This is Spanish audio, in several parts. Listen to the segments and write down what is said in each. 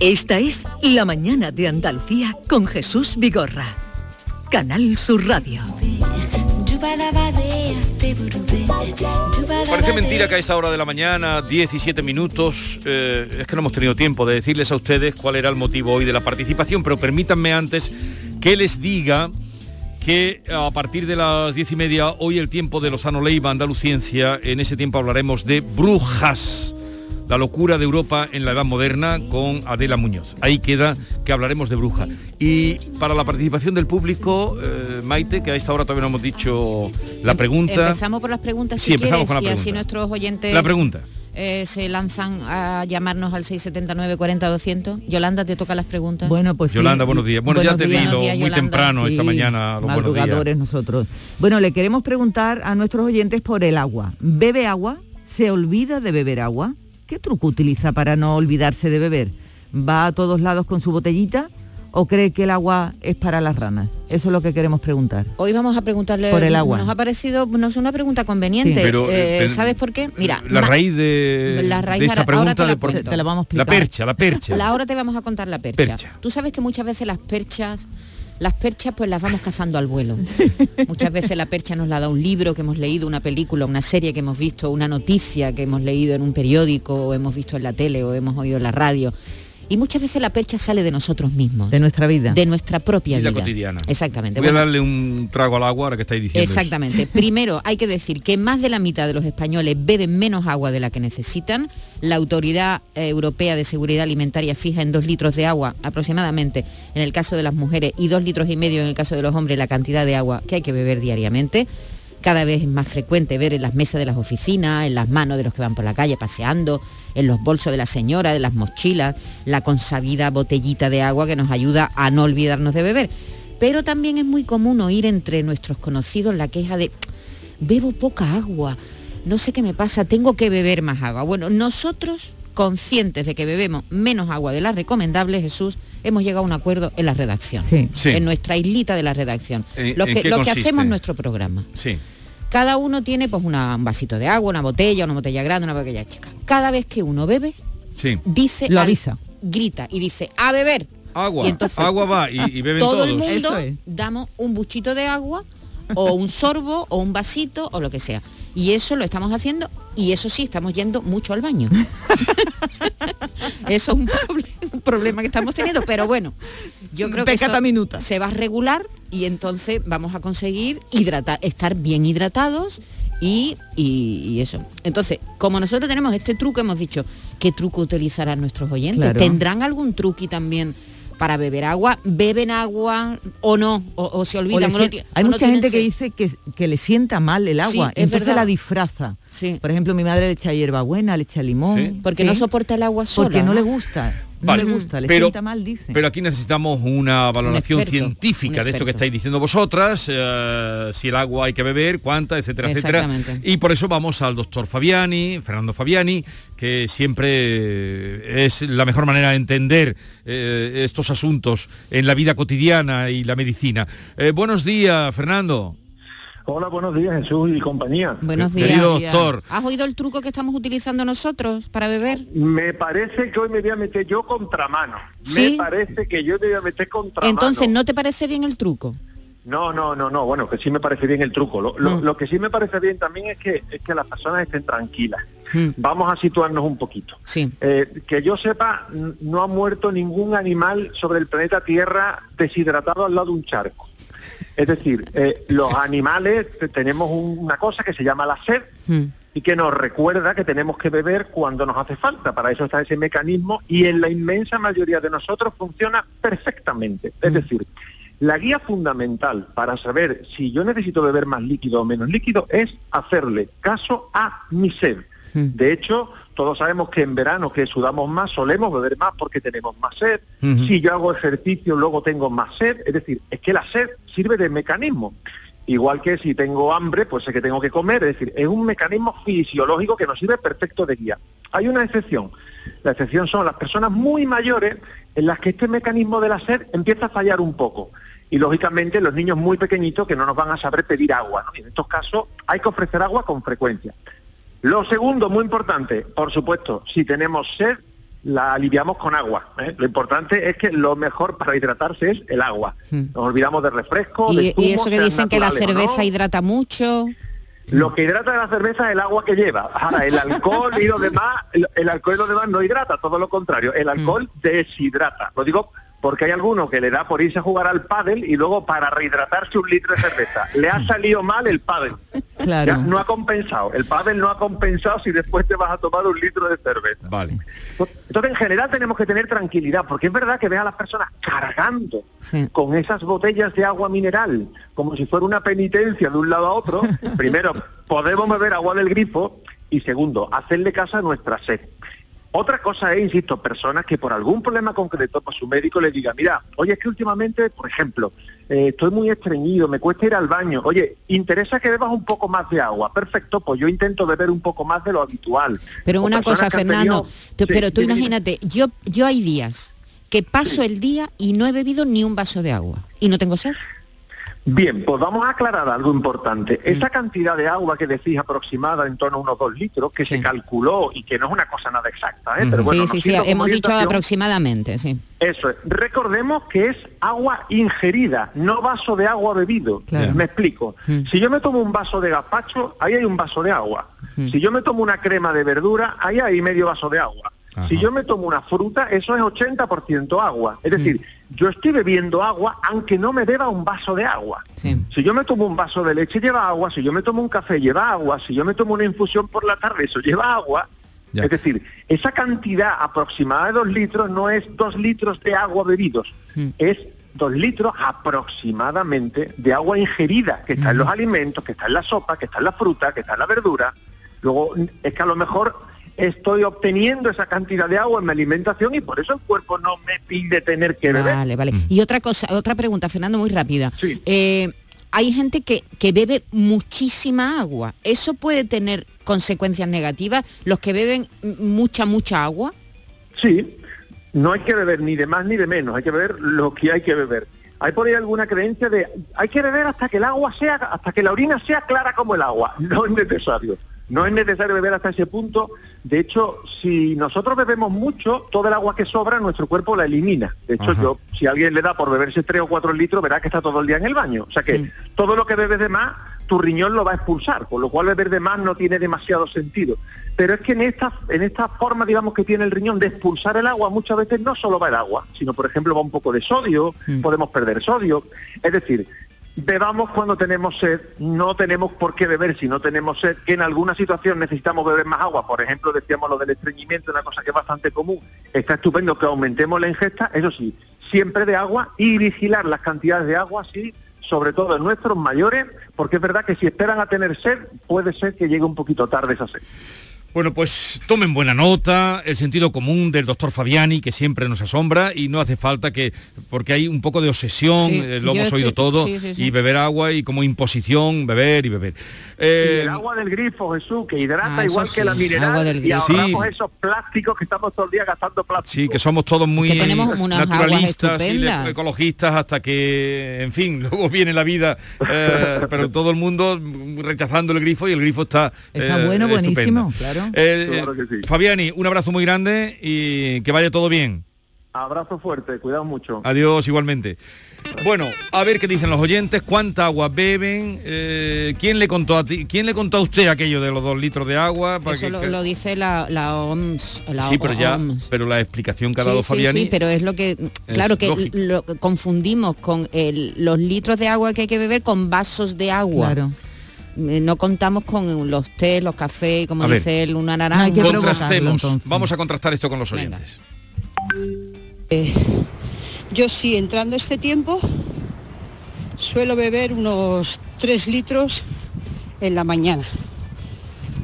Esta es La Mañana de Andalucía con Jesús Vigorra. Canal Sur Radio. Parece mentira que a esta hora de la mañana, 17 minutos, eh, es que no hemos tenido tiempo de decirles a ustedes cuál era el motivo hoy de la participación, pero permítanme antes que les diga que a partir de las diez y media, hoy el tiempo de Lozano Leiva, Andaluciencia, en ese tiempo hablaremos de brujas la locura de Europa en la Edad Moderna con Adela Muñoz. Ahí queda que hablaremos de bruja. Y para la participación del público, eh, Maite, que a esta hora todavía no hemos dicho la pregunta. Empezamos por las preguntas si sí, empezamos con la y pregunta. así nuestros oyentes La pregunta. Eh, se lanzan a llamarnos al 679 40 200. Yolanda, te toca las preguntas. Bueno, pues sí. Yolanda, buenos días. Bueno, ya Buenos te días. vi lo- Buenos días, muy Yolanda. temprano esta Sí, mañana. Los madrugadores nosotros. Bueno, le queremos preguntar a nuestros oyentes por el agua. ¿Bebe agua? ¿Se olvida de beber agua? ¿Qué truco utiliza para no olvidarse de beber? ¿Va a todos lados con su botellita o cree que el agua es para las ranas? Eso es lo que queremos preguntar. Hoy vamos a preguntarle Por el agua. Nos ha parecido no es una pregunta conveniente. Sí. Pero, Eh, eh, ¿Sabes por qué? Mira, La raíz de, La raíz de esta ahora- ahora pregunta te la de por-. Te la vamos a La percha, la percha. La- ahora te vamos a contar la percha. Percha. Tú sabes que muchas veces las perchas, las perchas pues las vamos cazando al vuelo. muchas veces la percha nos la da un libro que hemos leído, una película, una serie que hemos visto, una noticia que hemos leído en un periódico, o hemos visto en la tele, o hemos oído en la radio. Y muchas veces la percha sale de nosotros mismos. De nuestra vida. De nuestra propia Vida vida. cotidiana. Exactamente. Voy a darle un trago al agua ahora que estáis diciendo. eso. Exactamente. Primero, hay que decir que más de la mitad de los españoles beben menos agua de la que necesitan. La Autoridad eh, Europea de Seguridad Alimentaria fija en dos litros de agua aproximadamente en el caso de las mujeres y dos litros y medio en el caso de los hombres la cantidad de agua que hay que beber diariamente. Cada vez es más frecuente ver en las mesas de las oficinas, en las manos de los que van por la calle paseando, en los bolsos de la señora, de las mochilas, la consabida botellita de agua que nos ayuda a no olvidarnos de beber. Pero también es muy común oír entre nuestros conocidos la queja de bebo poca agua, no sé qué me pasa, tengo que beber más agua. Bueno, nosotros, conscientes de que bebemos menos agua de la recomendable, Jesús, hemos llegado a un acuerdo en la redacción, Sí. Sí. en nuestra islita de la redacción. ¿En- lo que, lo hacemos en nuestro programa. Sí. Cada uno tiene pues una- un vasito de agua, una botella, una botella grande, una botella chica. Cada vez que uno bebe, Sí. dice, Lo al- avisa. grita y dice, a beber. Agua. Y entonces- agua va y, y beben Todo todos. el mundo Eso es. damos un buchito de agua o un sorbo o un vasito o lo que sea. Y eso lo estamos haciendo y eso sí, estamos yendo mucho al baño. eso es un, proble- un problema que estamos teniendo, pero bueno, yo creo que Peccata esto minuta. se va a regular y entonces vamos a conseguir hidratar, estar bien hidratados y, y- y eso. Entonces, como nosotros tenemos este truco, hemos dicho, ¿qué truco utilizarán nuestros oyentes? Claro. ¿Tendrán algún truqui también para beber agua? ¿Beben agua o no? ¿O, o se olvidan? o sien- Hay mucha gente que dice que, que le sienta mal el agua, es entonces verdad. la disfraza. Sí. Por ejemplo, mi madre le echa hierbabuena, le echa limón. Sí. Porque Sí. no soporta el agua sola. Porque no le gusta. No le gusta, le pero, sienta mal, dice. pero aquí necesitamos una valoración científica un de esto que estáis diciendo vosotras, eh, si el agua hay que beber, cuánta, etcétera, etcétera. Y por eso vamos al doctor Fabiani, Fernando Fabiani, que siempre eh, es la mejor manera de entender eh, estos asuntos en la vida cotidiana y la medicina. Eh, buenos días, Fernando. Hola, buenos días, Jesús y compañía. Buenos días. Querido doctor. ¿Has oído el truco que estamos utilizando nosotros para beber? Me parece que hoy me voy a meter yo contramano. ¿Sí? Me parece que yo me voy a meter contramano. Entonces, ¿no te parece bien el truco? No, no, no, no. Bueno, que sí me parece bien el truco. Lo, lo- Mm. lo que sí me parece bien también es que, es que las personas estén tranquilas. Mm, Vamos a situarnos un poquito. Sí. Eh, que yo sepa, no ha muerto ningún animal sobre el planeta Tierra deshidratado al lado de un charco. Es decir, eh, los animales te- tenemos un- una cosa que se llama la sed Mm. y que nos recuerda que tenemos que beber cuando nos hace falta. Para eso está ese mecanismo y en la inmensa mayoría de nosotros funciona perfectamente. Es decir, la guía fundamental para saber si yo necesito beber más líquido o menos líquido es hacerle caso a mi sed. Mm. De hecho, todos sabemos que en verano que sudamos más solemos beber más porque tenemos más sed. Si yo hago ejercicio luego tengo más sed. Es decir, es que la sed sirve de mecanismo. Igual que si tengo hambre, pues sé que tengo que comer. Es decir, es un mecanismo fisiológico que nos sirve perfecto de guía. Hay una excepción. La excepción son las personas muy mayores en las que este mecanismo de la sed empieza a fallar un poco. Y lógicamente los niños muy pequeñitos que no nos van a saber pedir agua. ¿no? Y en estos casos hay que ofrecer agua con frecuencia. Lo segundo, muy importante, por supuesto, si tenemos sed, la aliviamos con agua. ¿eh? Lo importante es que lo mejor para hidratarse es el agua. Mm. Nos olvidamos de refresco, de Y, y zumos, eso que dicen que la no. cerveza hidrata mucho. Lo que hidrata de la cerveza es el agua que lleva. Ahora, el alcohol y lo demás, el, el alcohol y lo demás no hidrata, todo lo contrario. El alcohol deshidrata. Lo digo porque hay alguno que le da por irse a jugar al pádel y luego para rehidratarse un litro de cerveza. Le ha salido mal el pádel. Claro. Ya no ha compensado. El pádel no ha compensado si después te vas a tomar un litro de cerveza. Vale. Entonces, en general tenemos que tener tranquilidad, porque es verdad que ves a las personas cargando Sí. con esas botellas de agua mineral, como si fuera una penitencia de un lado a otro. Primero, podemos beber agua del grifo y segundo, hacerle caso a nuestra sed. Otra cosa es, insisto, personas que por algún problema concreto, pues su médico le diga, mira, oye, es que últimamente, por ejemplo, eh, estoy muy estreñido, me cuesta ir al baño, oye, interesa que bebas un poco más de agua, perfecto, pues yo intento beber un poco más de lo habitual. Pero O una cosa, Fernando, tenido- tú- Sí, pero tú dime. imagínate, yo, yo hay días que paso el día y no he bebido ni un vaso de agua y no tengo sed. Bien, pues vamos a aclarar algo importante. Mm. Esa cantidad de agua que decís aproximada en torno a unos dos litros, que se calculó y que no es una cosa nada exacta, ¿eh? pero bueno, sí, sí, sí, hemos dicho aproximadamente, sí. Eso es. Recordemos que es agua ingerida, no vaso de agua bebido. Claro. Me explico. Mm. Si yo me tomo un vaso de gazpacho, ahí hay un vaso de agua. Mm. Si yo me tomo una crema de verdura, ahí hay medio vaso de agua. Ajá. Si yo me tomo una fruta, eso es 80% agua. Es decir, yo estoy bebiendo agua aunque no me beba un vaso de agua. Sí. Si yo me tomo un vaso de leche lleva agua, si yo me tomo un café lleva agua, si yo me tomo una infusión por la tarde eso lleva agua. Ya. Es decir, esa cantidad aproximada de dos litros no es dos litros de agua bebidos, Mm. es dos litros aproximadamente de agua ingerida, que está en los alimentos, que está en la sopa, que está en la fruta, que está en la verdura. Luego es que a lo mejor estoy obteniendo esa cantidad de agua en mi alimentación y por eso el cuerpo no me pide tener que beber. Vale, vale. Y otra cosa, otra pregunta, Fernando, muy rápida. Sí. Eh, hay gente que, que bebe muchísima agua. ¿Eso puede tener consecuencias negativas? Los que beben mucha, mucha agua. Sí, no hay que beber ni de más ni de menos, hay que beber lo que hay que beber. Hay por ahí alguna creencia de hay que beber hasta que el agua sea, hasta que la orina sea clara como el agua. No es necesario. No es necesario beber hasta ese punto. De hecho, si nosotros bebemos mucho, todo el agua que sobra nuestro cuerpo la elimina. De hecho, Ajá. yo, si alguien le da por beberse tres o cuatro litros, verá que está todo el día en el baño. O sea que Sí. todo lo que bebes de más, tu riñón lo va a expulsar, por lo cual beber de más no tiene demasiado sentido. Pero es que en esta, en esta forma, digamos, que tiene el riñón de expulsar el agua, muchas veces no solo va el agua, sino, por ejemplo, va un poco de sodio, Mm. podemos perder sodio. Es decir, bebamos cuando tenemos sed, no tenemos por qué beber si no tenemos sed, que en alguna situación necesitamos beber más agua, por ejemplo, decíamos lo del estreñimiento, una cosa que es bastante común, está estupendo que aumentemos la ingesta, eso sí, siempre de agua y vigilar las cantidades de agua, sí, sobre todo en nuestros mayores, porque es verdad que si esperan a tener sed, puede ser que llegue un poquito tarde esa sed. Bueno, pues tomen buena nota, el sentido común del doctor Fabiani, que siempre nos asombra, y no hace falta que, porque hay un poco de obsesión, Sí, eh, lo hemos oído estoy- todo, sí, sí, sí. y beber agua y como imposición, beber y beber. Y Eh, el agua del grifo, Jesús, que hidrata Ah, igual que la mineral agua del y grifo. ahorramos Sí. esos plásticos que estamos todo el día gastando plástico. Sí, que somos todos muy Que tenemos unas aguas naturalistas y ecologistas hasta que, en fin, luego viene la vida, eh, pero todo el mundo rechazando el grifo y el grifo está Está eh, bueno, buenísimo, estupendo. claro. Eh, Claro que sí. Fabiani, un abrazo muy grande y que vaya todo bien. Abrazo fuerte, cuidado mucho. Adiós igualmente. Bueno, a ver qué dicen los oyentes, cuánta agua beben, eh, quién le contó a ti, quién le contó a usted aquello de los dos litros de agua. Para Eso que- lo, que- lo dice la, la OMS. La sí, pero ya, OMS. pero la explicación que ha dado sí, Fabiani. sí, pero es lo que, claro que lo confundimos con el- los litros de agua que hay que beber con vasos de agua. Claro. Eh, No contamos con los té, los cafés, como A ver. dice él, una naranja. Contrastemos, vamos a contrastar esto con los oyentes. Yo sí, entrando este tiempo, suelo beber unos 3 litros en la mañana,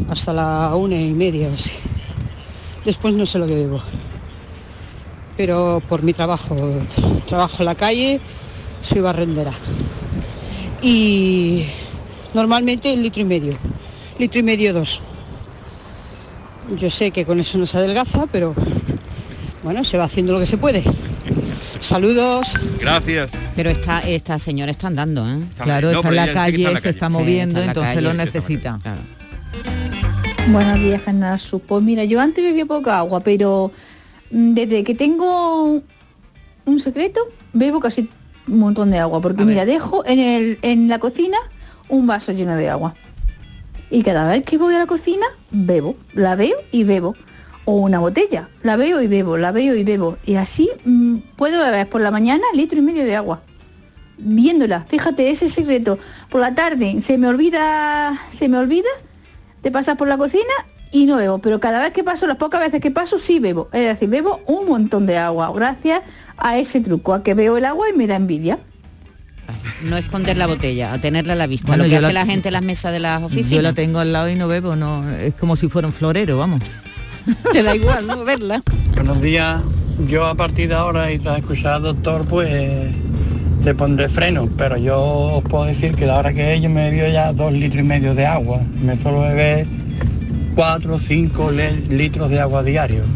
hasta la una y media o así. Después no sé lo que bebo. Pero por mi trabajo, trabajo en la calle, soy barrendera. Y normalmente el litro y medio, litro y medio dos. Yo sé que con eso no se adelgaza, pero bueno, se va haciendo lo que se puede. Saludos. Gracias. Pero esta, esta señora está andando, ¿eh? Está- Claro, no, está en la calle, está en se está Sí, moviendo, está en la entonces calle, lo necesita. Claro. Buenos días, Canal Sur. Pues mira, yo antes bebía poca agua, pero desde que tengo un secreto, bebo casi un montón de agua. Porque A ver. mira, dejo en, el, en la cocina un vaso lleno de agua. Y cada vez que voy a la cocina, bebo. La veo y bebo. O una botella. La veo y bebo, la veo y bebo. Y así mm, puedo beber por la mañana litro y medio de agua. Viéndola, fíjate, ese secreto. Por la tarde se me olvida, se me olvida de pasar por la cocina y no bebo, pero cada vez que paso, las pocas veces que paso, sí bebo. Es decir, bebo un montón de agua, gracias a ese truco, a que veo el agua y me da envidia. No esconder la botella, a tenerla a la vista. Bueno, lo que yo hace la- la, gente en las mesas de las Yo oficinas. la tengo al lado y no bebo, no, es como si fuera un florero, vamos. Te da igual, ¿no? Verla. Buenos días. Yo a partir de ahora y tras escuchar al doctor, pues le pondré freno, pero yo os puedo decir que ahora que ella me bebió ya dos litros y medio de agua, me suelo beber cuatro o cinco le- litros de agua diario.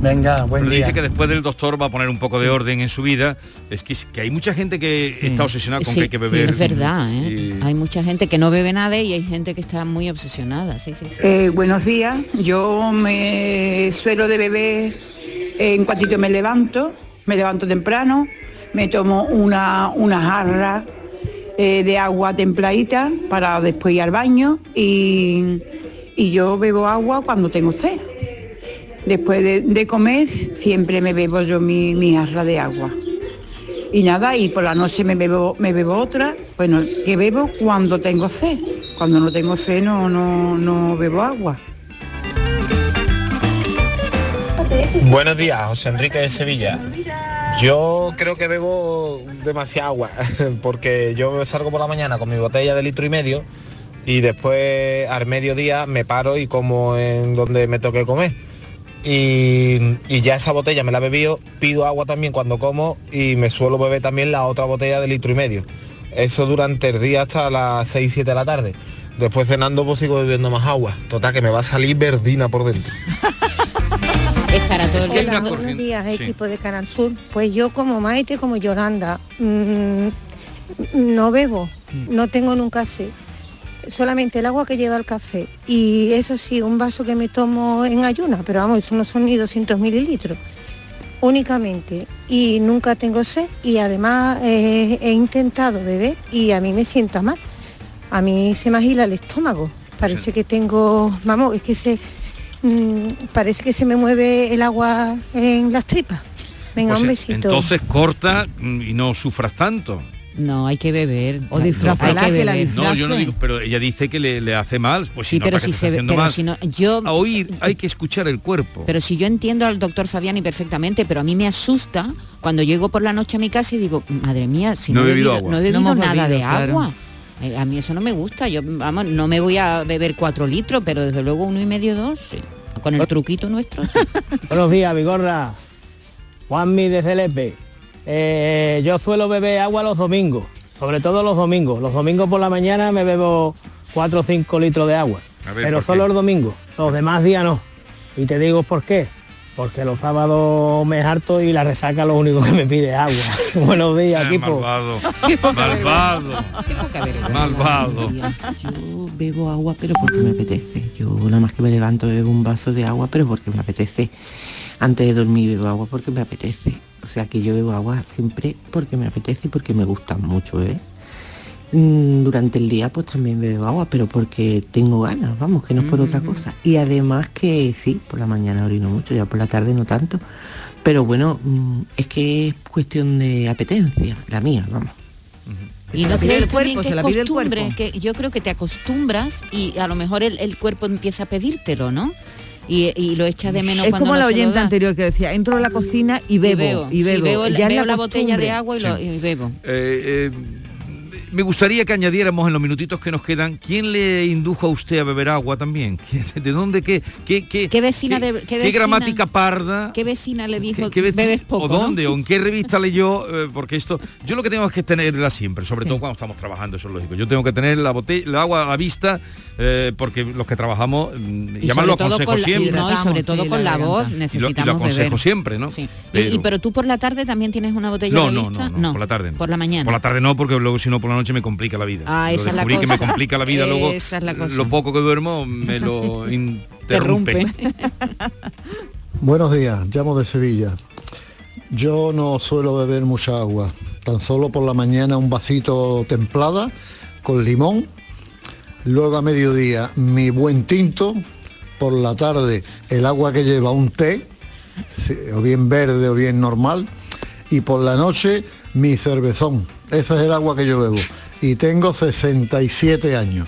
Venga, buen Pero día. dice que después del doctor va a poner un poco de orden en su vida. Es que, que hay mucha gente que está obsesionada con Sí, que hay que beber. es verdad, ¿eh? y- Hay mucha gente que no bebe nada y hay gente que está muy obsesionada, sí, sí, sí. Eh, buenos días, yo me suelo de beber en cuantito me levanto, me levanto temprano, me tomo una, una jarra eh, de agua templadita para después ir al baño y, y yo bebo agua cuando tengo sed. Después de, comer siempre me bebo yo mi, mi jarra de agua. Y nada, y por la noche me bebo, me bebo otra, bueno, que bebo cuando tengo sed. Cuando no tengo sed no, no, no bebo agua. Buenos días, José Enrique de Sevilla. Yo creo que bebo demasiada agua, porque yo salgo por la mañana con mi botella de litro y medio y después al mediodía me paro y como en donde me toque comer. Y, y ya esa botella me la he bebido, pido agua también cuando como y me suelo beber también la otra botella de litro y medio. Eso durante el día hasta las 6, 7 de la tarde. Después cenando pues sigo bebiendo más agua. Total que me va a salir verdina por dentro. Estará todo el día Hola, haciendo- buenos días, Sí. equipo de Canal Sur. Pues yo como Maite, como Yolanda, mm, no bebo, no tengo nunca sed. Solamente el agua que lleva el café. Y eso sí, un vaso que me tomo en ayuna, pero vamos, eso no son ni 200 mililitros. Únicamente. Y nunca tengo sed. Y además eh, he intentado beber y a mí me sienta mal. A mí se me agila el estómago. Parece que tengo, vamos, es que se, mm, parece que se me mueve el agua en las tripas. Venga, Pues, un besito. Entonces corta mm, y no sufras tanto. No, hay que beber. O Hay- disfrazarla, hay que que la beber. No, yo no digo, pero ella dice que le, le hace mal. Pues si Sí, no, pero ¿para qué si se ve- pero mal? si no, yo A oír hay que escuchar el cuerpo. Pero si yo entiendo al doctor Fabiani perfectamente, pero a mí me asusta cuando llego por la noche a mi casa y digo, madre mía, si No no, he bebido bebido, agua. no he bebido nada bebido, de claro. agua. Eh, a mí eso no me gusta. Yo, vamos, no me voy a beber cuatro litros, pero desde luego uno y medio, dos, sí. Con el truquito nuestro. sí. Buenos días, Vigorra. Juanmi de Celepe. Eh, yo suelo beber agua los domingos, sobre todo los domingos. Los domingos por la mañana me bebo 4 o 5 litros de agua. Ver, pero ¿por solo qué? los domingos. Los demás días no. Y te digo por qué. Porque los sábados me harto y la resaca lo único que me pide es agua. Buenos días, equipo. malvado. malvado. Malvado. Yo bebo agua pero porque me apetece. Yo nada más que me levanto bebo un vaso de agua pero porque me apetece. Antes de dormir bebo agua porque me apetece. O sea que yo bebo agua siempre porque me apetece y porque me gusta mucho beber. Mm, Durante el día pues también bebo agua, pero porque tengo ganas, vamos, que no es por otra cosa. Y además que sí, por la mañana orino mucho, ya por la tarde no tanto. Pero bueno, mm, es que es cuestión de apetencia, la mía, vamos. Y no crees el también cuerpo, que es costumbre, que yo creo que te acostumbras y a lo mejor el, el cuerpo empieza a pedírtelo, ¿no? Y, y lo echa de menos Es cuando como no la se lo oyente da. anterior que decía, entro a la cocina y bebo, y sí, bebo. veo, Ya es veo la, botella costumbre. de agua y, lo, Sí. y bebo. Eh, eh, me gustaría que añadiéramos en los minutitos que nos quedan, ¿quién le indujo a usted a beber agua también? ¿Quién- ¿De dónde qué qué qué, ¿Qué vecina qué- de qué, qué vecina- gramática parda? ¿Qué vecina le dijo ¿Qué vec- bebes poco? ¿O ¿no? dónde? ¿O en qué revista leyó? Eh, porque esto, yo lo que tengo es que tenerla siempre, sobre todo cuando estamos trabajando, eso es lógico. Yo tengo que tener la botella, el agua a la vista, eh, porque los que trabajamos, mm, Y aconsejo con la- y siempre. no, y sobre todo sí, con la la voz garganta. Y lo- y lo, necesitamos aconsejo beber. siempre, ¿no? Sí. Y- Pero- Y, pero tú por la tarde también tienes una botella no, de no, vista? no, no, por la tarde no. Por la mañana. Por la tarde no, porque luego si no por la noche me complica la vida. Ah, Lo esa es la descubrí que me complica la vida, luego Esa es la cosa. lo poco que duermo me lo interrumpe. Buenos días, llamo de Sevilla. Yo no suelo beber mucha agua, tan solo por la mañana un vasito templada con limón, luego a mediodía mi buen tinto, por la tarde el agua que lleva un té, o bien verde o bien normal, y por la noche mi cervezón. Ese es el agua que yo bebo. Y tengo 67 años.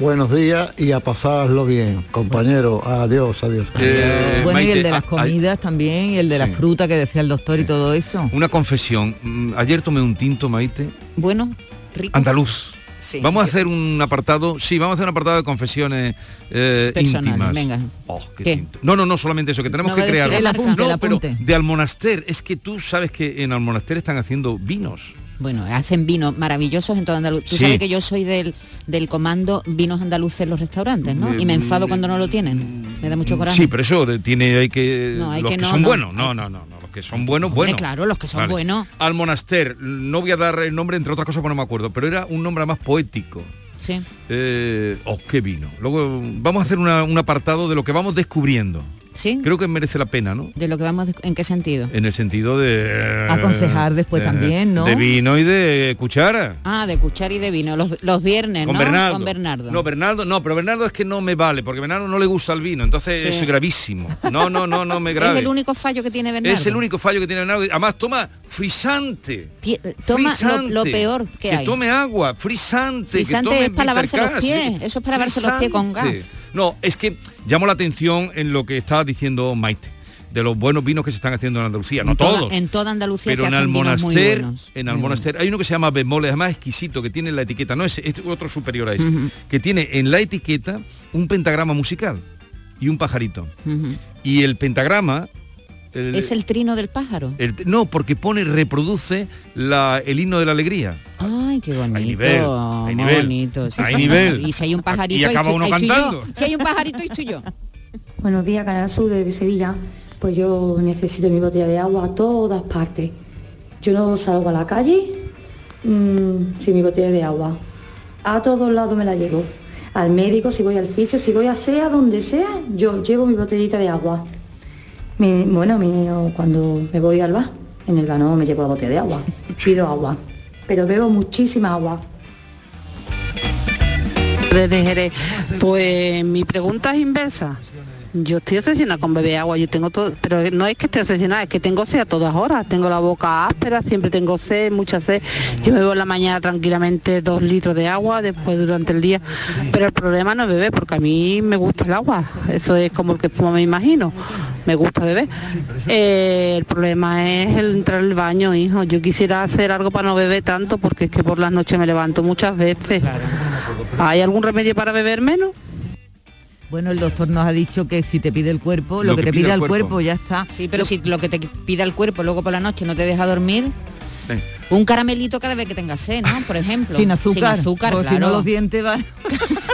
Buenos días y a pasarlo bien, compañero. Adiós, adiós. Eh, Bueno, y el de las a- a- comidas también, y el de Sí. la fruta que decía el doctor y todo eso. Una confesión. Mm, Ayer tomé un tinto, Maite, Bueno, rico. andaluz. Sí. Vamos a hacer un apartado, sí, vamos a hacer un apartado de confesiones eh, Personales, íntimas. venga. Oh, qué ¿Qué? tinto. No, no, no, solamente eso, que tenemos No que crear. el no, pero de Almonaster, es que tú sabes que en Almonaster están haciendo vinos. Bueno, hacen vinos maravillosos en todo Andalucía. Tú Sí. sabes que yo soy del, del comando vinos andaluces en los restaurantes, ¿no? Y me enfado cuando no lo tienen. Me da mucho coraje. Sí, pero eso tiene hay que No, hay los que que, no, son no. buenos. No, no, no, que son buenos, buenos. claro, los que son buenos. Almonaster, no voy a dar el nombre entre otras cosas porque no me acuerdo, pero era un nombre más poético. Sí. Eh, oh, qué vino. Luego vamos a hacer una- un apartado de lo que vamos descubriendo. Sí. Creo que merece la pena, ¿no? De lo que vamos, ¿en qué sentido? En el sentido de... Aconsejar después también, ¿no? De vino y de cuchara. Ah, de cuchar y de vino, los, los viernes, Con ¿no? Bernardo. Con Bernardo. No, Bernardo, no, pero Bernardo es que no me vale, porque Bernardo no le gusta el vino, entonces Sí. es gravísimo. No, no, no, no me grave. es el único fallo que tiene Bernardo. Es el único fallo que tiene Bernardo. Además, toma frisante. Tie- Toma lo, Frisante. lo peor que, hay. tome agua, frisante. que Frisante tome es para lavarse los pies, eso es para lavarse los pies con gas. No, es que llamo la atención en lo que está diciendo Maite, de los buenos vinos que se están haciendo en Andalucía, no en toda, todos. En toda Andalucía pero se en hacen vinos muy Almonaster, buenos. en Muy Almonaster hay uno que se llama Bemoles, además exquisito, que tiene en la etiqueta, no es, es otro superior a Ujú. que tiene en la etiqueta un pentagrama musical y un pajarito. Y el pentagrama el- Es el trino del pájaro. el- no, porque pone, reproduce la, el himno de la alegría. Ay, qué bonito. nivel, hay nivel, bonito. sí, hay sí. nivel. Y si hay un pajarito, Y ahí acaba estoy- uno ahí estoy yo. cantando. Si hay un pajarito, estoy yo. Buenos días, Canal Sur de Sevilla. Pues yo necesito mi botella de agua a todas partes. Yo no salgo a la calle mm, sin mi botella de agua. A todos lados me la llevo. Al médico, si voy al fisio, si voy a sea donde sea, yo llevo mi botellita de agua. Me- bueno, me- cuando me voy al bar, en el bar no me llevo la botella de agua. Pido agua. Pero bebo muchísima agua. Desde Jerez. Pues mi pregunta es inversa. Yo estoy obsesionada con beber agua, yo tengo todo, pero no es que esté obsesionada, es que tengo sed a todas horas, tengo la boca áspera, siempre tengo sed, mucha sed. Yo bebo en la mañana tranquilamente dos litros de agua, después durante el día, pero el problema no es beber, porque a mí me gusta el agua, eso es como el que fuma me imagino. Me gusta beber. Eh, el problema es el entrar al baño, hijo. Yo quisiera hacer algo para no beber tanto porque es que por las noches me levanto muchas veces. ¿Hay algún remedio para beber menos? Bueno, el doctor nos ha dicho que si te pide el cuerpo, lo, que, te pide el cuerpo. ya está. Sí, pero si lo que te pida el cuerpo luego por la noche no te deja dormir, un caramelito cada vez que tengas sed, ¿no? Por ejemplo. Sin azúcar. Sin azúcar, claro. si no los dientes van.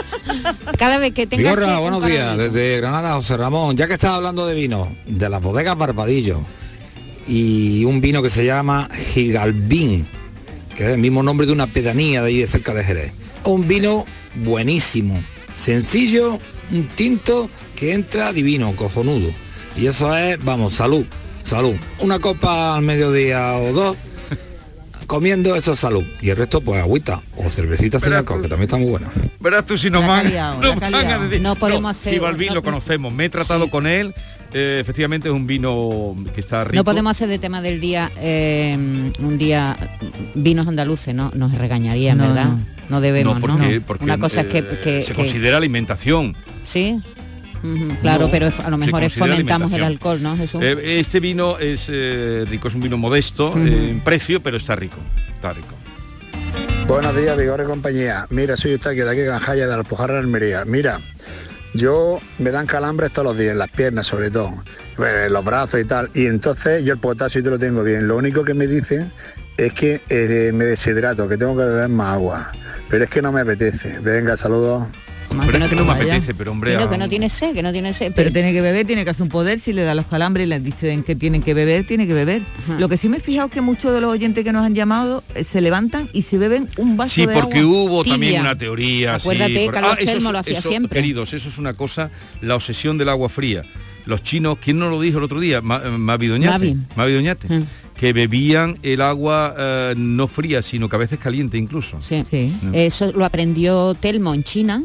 cada vez que tengas Vigorra, sed, un buenos días, desde Granada, José Ramón. Ya que estás hablando de vino, de las bodegas Barbadillo y un vino que se llama Gigalbín, que es el mismo nombre de una pedanía de ahí de cerca de Jerez. Un vino buenísimo, sencillo, un tinto que entra divino, cojonudo. Y eso es, vamos, salud, salud. Una copa al mediodía o dos, comiendo eso es salud. Y el resto, pues agüita o cervecita sin alcohol, que también está muy buena. Verás tú si nos van, liado. decir- No podemos hacer- Gibalbín no- lo conocemos, me he tratado con él, eh, efectivamente es un vino que está rico. No podemos hacer de tema del día eh, un día vinos andaluces, ¿no? Nos regañarían, No, ¿verdad? no. No, debemos, no, ¿no? porque, porque, Una cosa es que, eh, que- se que- considera alimentación. sí. Claro, No, pero a lo mejor es fomentamos el alcohol, ¿no, Jesús? Eh, este vino es eh, rico, es un vino modesto eh, en precio, pero está rico. Está rico. Buenos días, Vigor y compañía. Mira, soy Eustaquio de aquí, de Alpujarra, de Almería. Mira, yo me dan calambres todos los días, en las piernas sobre todo, en los brazos y tal. Y entonces yo el potasio te lo tengo bien. Lo único que me dicen es que eh, me deshidrato, que tengo que beber más agua. Pero es que no me apetece. Venga, saludos. Pero es que no me vaya. apetece, pero hombre... Pero ah, que no tiene sed, que no tiene sed. Pero tiene que beber, tiene que hacer un poder, si le da los calambres y les dicen que tienen que beber, tiene que beber. Lo que sí me he fijado es que muchos de los oyentes que nos han llamado eh, se levantan y se beben un vaso Sí, de porque agua hubo también una teoría. sí, Acuérdate, por- Carlos eso Telmo lo hacía eso, siempre. Queridos, eso es una cosa, la obsesión del agua fría. Los chinos, ¿quién no lo dijo el otro día? Ma- eh, Mavi Doñate. Mavi. Doñate. Mm. Que bebían el agua eh, no fría, sino que a veces caliente incluso. Sí. Mm. Eso lo aprendió Telmo en China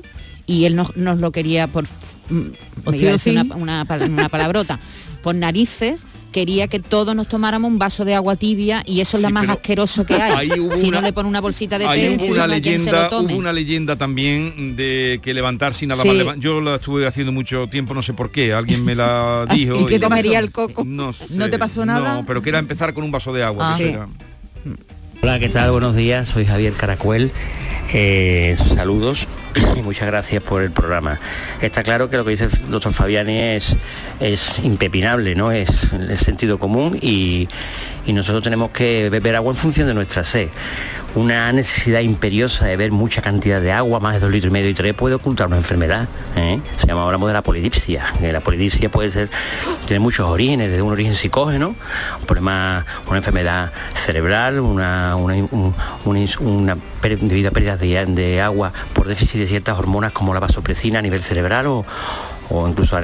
y él nos, nos lo quería por mm, me iba a decir una, una pal- una palabrota por narices quería que todos nos tomáramos un vaso de agua tibia y eso es lo más asqueroso que hay. si una- no le pone una bolsita de té, hubo una quien se leyenda, lo hubo una leyenda también de que levantar sin nada Sí. más leva- Yo la estuve haciendo mucho tiempo, no sé por qué, alguien me la dijo. ¿y y- te comería el coco? No, sé, ¿No te pasó nada? No, pero que era empezar con un vaso de agua. Ah. que Sí. era- Hola, ¿qué tal? Buenos días, soy Javier Caracuel. Eh, saludos y muchas gracias por el programa. Está claro que lo que dice el doctor Fabiani es, es impepinable, ¿no? Es el sentido común y, y nosotros tenemos que beber agua en función de nuestra sed. Una necesidad imperiosa de beber mucha cantidad de agua, más de dos litros y medio y tres, puede ocultar una enfermedad. ¿eh? Se llama, hablamos de la polidipsia. que La polidipsia puede ser, tiene muchos orígenes, desde un origen psicógeno, un problema, una enfermedad cerebral, una, una, un- una una per- debido a pérdidas de, de agua por déficit de ciertas hormonas como la vasopresina a nivel cerebral o, o incluso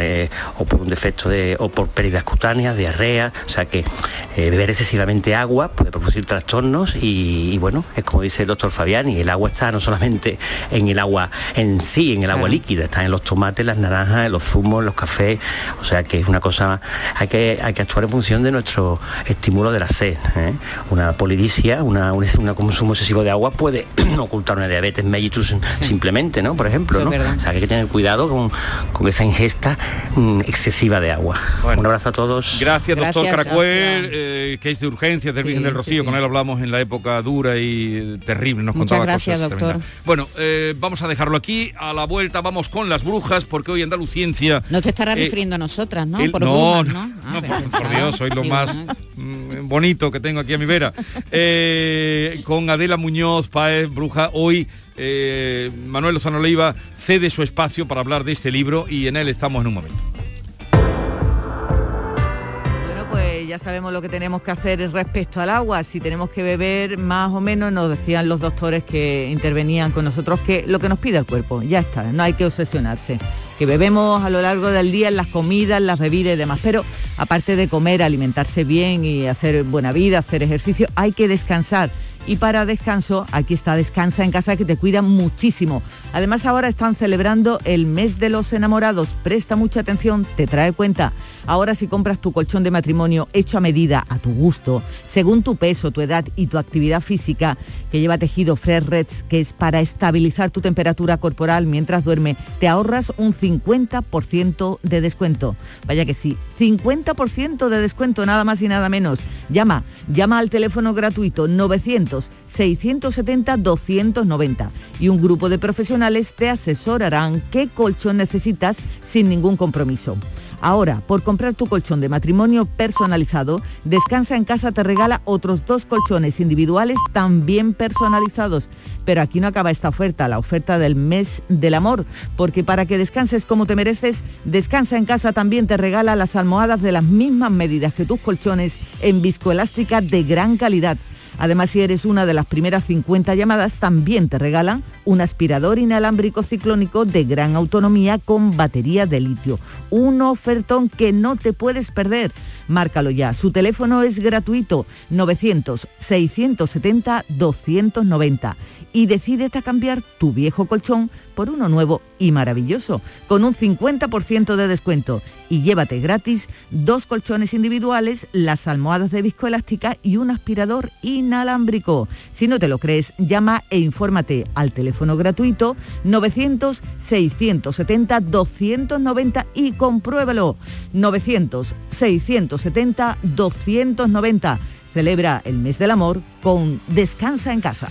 o por un defecto de o por pérdidas cutáneas, diarrea, o sea que eh, beber excesivamente agua puede producir trastornos y, y bueno, es como dice el doctor Fabiani, el agua está no solamente en el agua en sí, en el agua Claro. líquida, está en los tomates, las naranjas, en los zumos, en los cafés, o sea que es una cosa, hay que, hay que actuar en función de nuestro estímulo de la sed. ¿eh? Una polidisia, una, un una consumo excesivo de agua puede ocultar una diabetes mellitus simplemente, ¿no? Por ejemplo, Eso ¿no? O sea que hay que tener cuidado con, con esa ingesta mm, excesiva de agua. Un abrazo a todos. Gracias, doctor Gracias, Caracuel, eh, que es de urgencias del Virgen del Rocío. sí, Con él hablamos en la época dura y terrible. Nos Muchas contaba gracias, cosas doctor. tremendas. Bueno, eh, vamos a dejarlo aquí. A la vuelta vamos con las brujas, porque hoy Andaluciencia... No te estarás eh, refiriendo a nosotras, ¿no? el- por no, brujas, no. Ah, no, por, Dios, soy lo digo, más mm, bonito que tengo aquí a mi vera. Eh, con Adela Muñoz, Paez, bruja, hoy eh, Manuel Lozano Leiva cede su espacio para hablar de este libro y en él estamos en un momento. Bueno, pues ya sabemos lo que tenemos que hacer respecto al agua. Si tenemos que beber más o menos, nos decían los doctores que intervenían con nosotros que lo que nos pide el cuerpo, ya está, no hay que obsesionarse. Que bebemos a lo largo del día en las comidas, las bebidas y demás. Pero aparte de comer, alimentarse bien y hacer buena vida, hacer ejercicio, hay que descansar. Y para descanso, aquí está Descansa en casa que te cuida muchísimo. Además ahora están celebrando el mes de los enamorados. Presta mucha atención, te trae cuenta. Ahora si compras tu colchón de matrimonio hecho a medida, a tu gusto, según tu peso, tu edad y tu actividad física, que lleva tejido Fresh Reds, que es para estabilizar tu temperatura corporal mientras duerme, te ahorras un 50% de descuento. Vaya que sí, 50% de descuento, nada más y nada menos. Llama, llama al teléfono gratuito 900-670-290 y un grupo de profesionales te asesorarán qué colchón necesitas sin ningún compromiso. Ahora, por comprar tu colchón de matrimonio personalizado, Descansa en casa te regala otros dos colchones individuales también personalizados. Pero aquí no acaba esta oferta, la oferta del mes del amor, porque para que descanses como te mereces, Descansa en casa también te regala las almohadas de las mismas medidas que tus colchones en viscoelástica de gran calidad. Además, si eres una de las primeras 50 llamadas, también te regalan un aspirador inalámbrico ciclónico de gran autonomía con batería de litio. Un ofertón que no te puedes perder. Márcalo ya. Su teléfono es gratuito 900-670-290 y decídete a cambiar tu viejo colchón por uno nuevo y maravilloso, con un 50% de descuento. Y llévate gratis dos colchones individuales, las almohadas de viscoelástica y un aspirador inalámbrico. Si no te lo crees, llama e infórmate al teléfono gratuito 900-670-290 y compruébalo. 900-670-290. Celebra el mes del amor con Descansa en casa.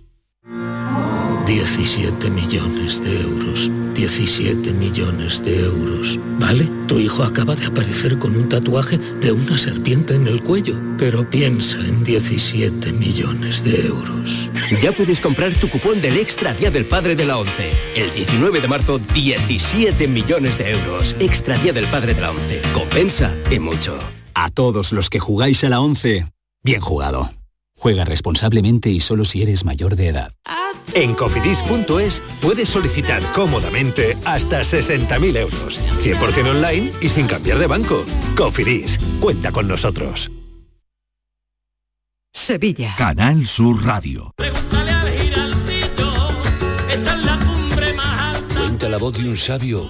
17 millones de euros. 17 millones de euros. ¿Vale? Tu hijo acaba de aparecer con un tatuaje de una serpiente en el cuello. Pero piensa en 17 millones de euros. Ya puedes comprar tu cupón del Extra Día del Padre de la ONCE. El 19 de marzo, 17 millones de euros. Extra Día del Padre de la ONCE. Compensa y mucho. A todos los que jugáis a la 11, bien jugado. Juega responsablemente y solo si eres mayor de edad. En cofidis.es puedes solicitar cómodamente hasta 60.000 euros. 100% online y sin cambiar de banco. Cofidis, cuenta con nosotros. Sevilla. Canal Sur Radio. Cuenta la voz de un sabio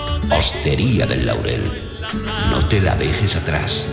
Hostería del Laurel, no te la dejes atrás.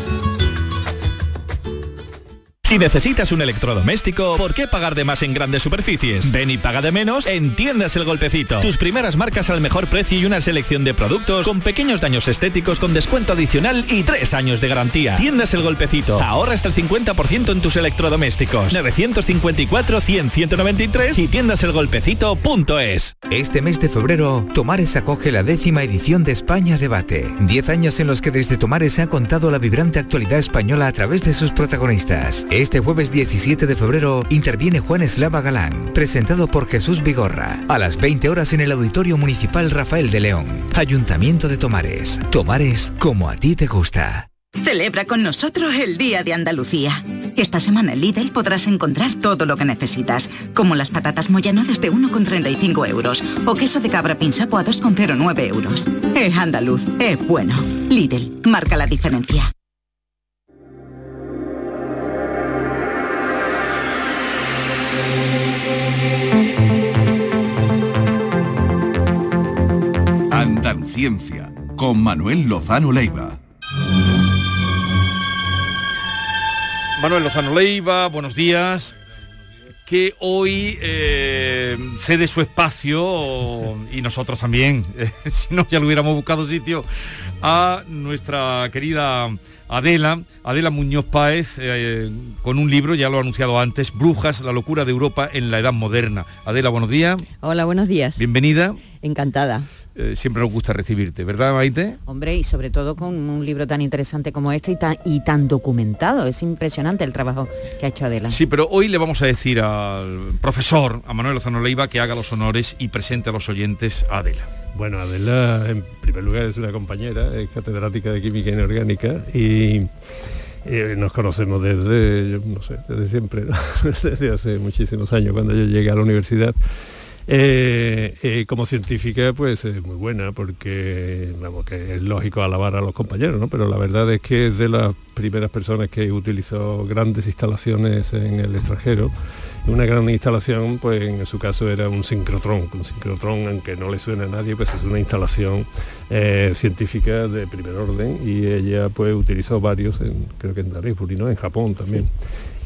Si necesitas un electrodoméstico, ¿por qué pagar de más en grandes superficies? Ven y paga de menos en Tiendas El Golpecito. Tus primeras marcas al mejor precio y una selección de productos con pequeños daños estéticos con descuento adicional y tres años de garantía. Tiendas El Golpecito. Ahorra hasta el 50% en tus electrodomésticos. 954-100-193 y tiendaselgolpecito.es. Este mes de febrero, Tomares acoge la décima edición de España Debate. Diez años en los que desde Tomares se ha contado la vibrante actualidad española a través de sus protagonistas. Este jueves 17 de febrero interviene Juan Eslava Galán, presentado por Jesús Vigorra, a las 20 horas en el Auditorio Municipal Rafael de León, Ayuntamiento de Tomares. Tomares como a ti te gusta. Celebra con nosotros el Día de Andalucía. Esta semana en Lidl podrás encontrar todo lo que necesitas, como las patatas Moyano desde 1,35 euros o queso de cabra pinsapo a 2,09 euros. Es andaluz, es bueno. Lidl, marca la diferencia. Andaluciencia, con Manuel Lozano Leiva. Manuel Lozano Leiva, buenos días. Que hoy eh, cede su espacio y nosotros también, eh, si no ya lo hubiéramos buscado sitio, a nuestra querida Adela, Adela Muñoz Páez, eh, con un libro, ya lo ha anunciado antes, Brujas, la locura de Europa en la Edad Moderna. Adela, buenos días. Hola, buenos días. Bienvenida. Encantada. Eh, siempre nos gusta recibirte, ¿verdad, Maite? Hombre, y sobre todo con un libro tan interesante como este y tan, y tan documentado. Es impresionante el trabajo que ha hecho Adela. Sí, pero hoy le vamos a decir al profesor, a Manuel Lozano Leiva, que haga los honores y presente a los oyentes a Adela. Bueno, Adela en primer lugar es una compañera, es catedrática de Química Inorgánica y eh, nos conocemos desde, yo no sé, desde siempre, ¿no? desde hace muchísimos años, cuando yo llegué a la universidad. Eh, eh, como científica pues es muy buena porque es lógico alabar a los compañeros, ¿no? pero la verdad es que es de las primeras personas que utilizó grandes instalaciones en el extranjero. Una gran instalación, pues en su caso era un sincrotrón. Un sincrotrón, aunque no le suene a nadie, pues es una instalación eh, científica de primer orden y ella pues utilizó varios, en, creo que en Darifuri, ¿no? En Japón también.